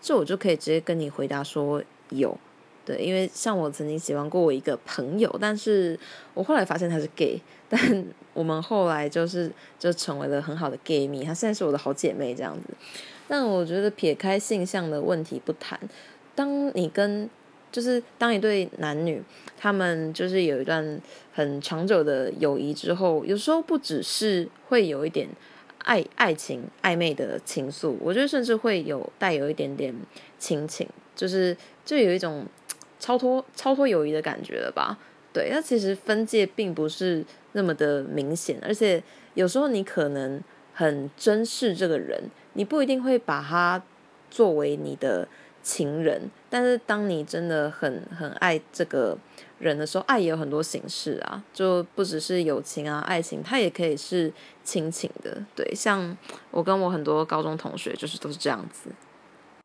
这我就可以直接跟你回答说有。对，因为像我曾经喜欢过我一个朋友，但是我后来发现他是 gay，但我们后来就是就成为了很好的 gay 蜜，她现在是我的好姐妹这样子。但我觉得撇开性向的问题不谈，当你跟就是当一对男女，他们就是有一段很长久的友谊之后，有时候不只是会有一点爱爱情暧昧的情愫，我觉得甚至会有带有一点点亲情，就是就有一种。超脱超脱友谊的感觉了吧？对，那其实分界并不是那么的明显，而且有时候你可能很珍视这个人，你不一定会把他作为你的情人，但是当你真的很很爱这个人的时候，爱也有很多形式啊，就不只是友情啊，爱情，它也可以是亲情的。对，像我跟我很多高中同学就是都是这样子。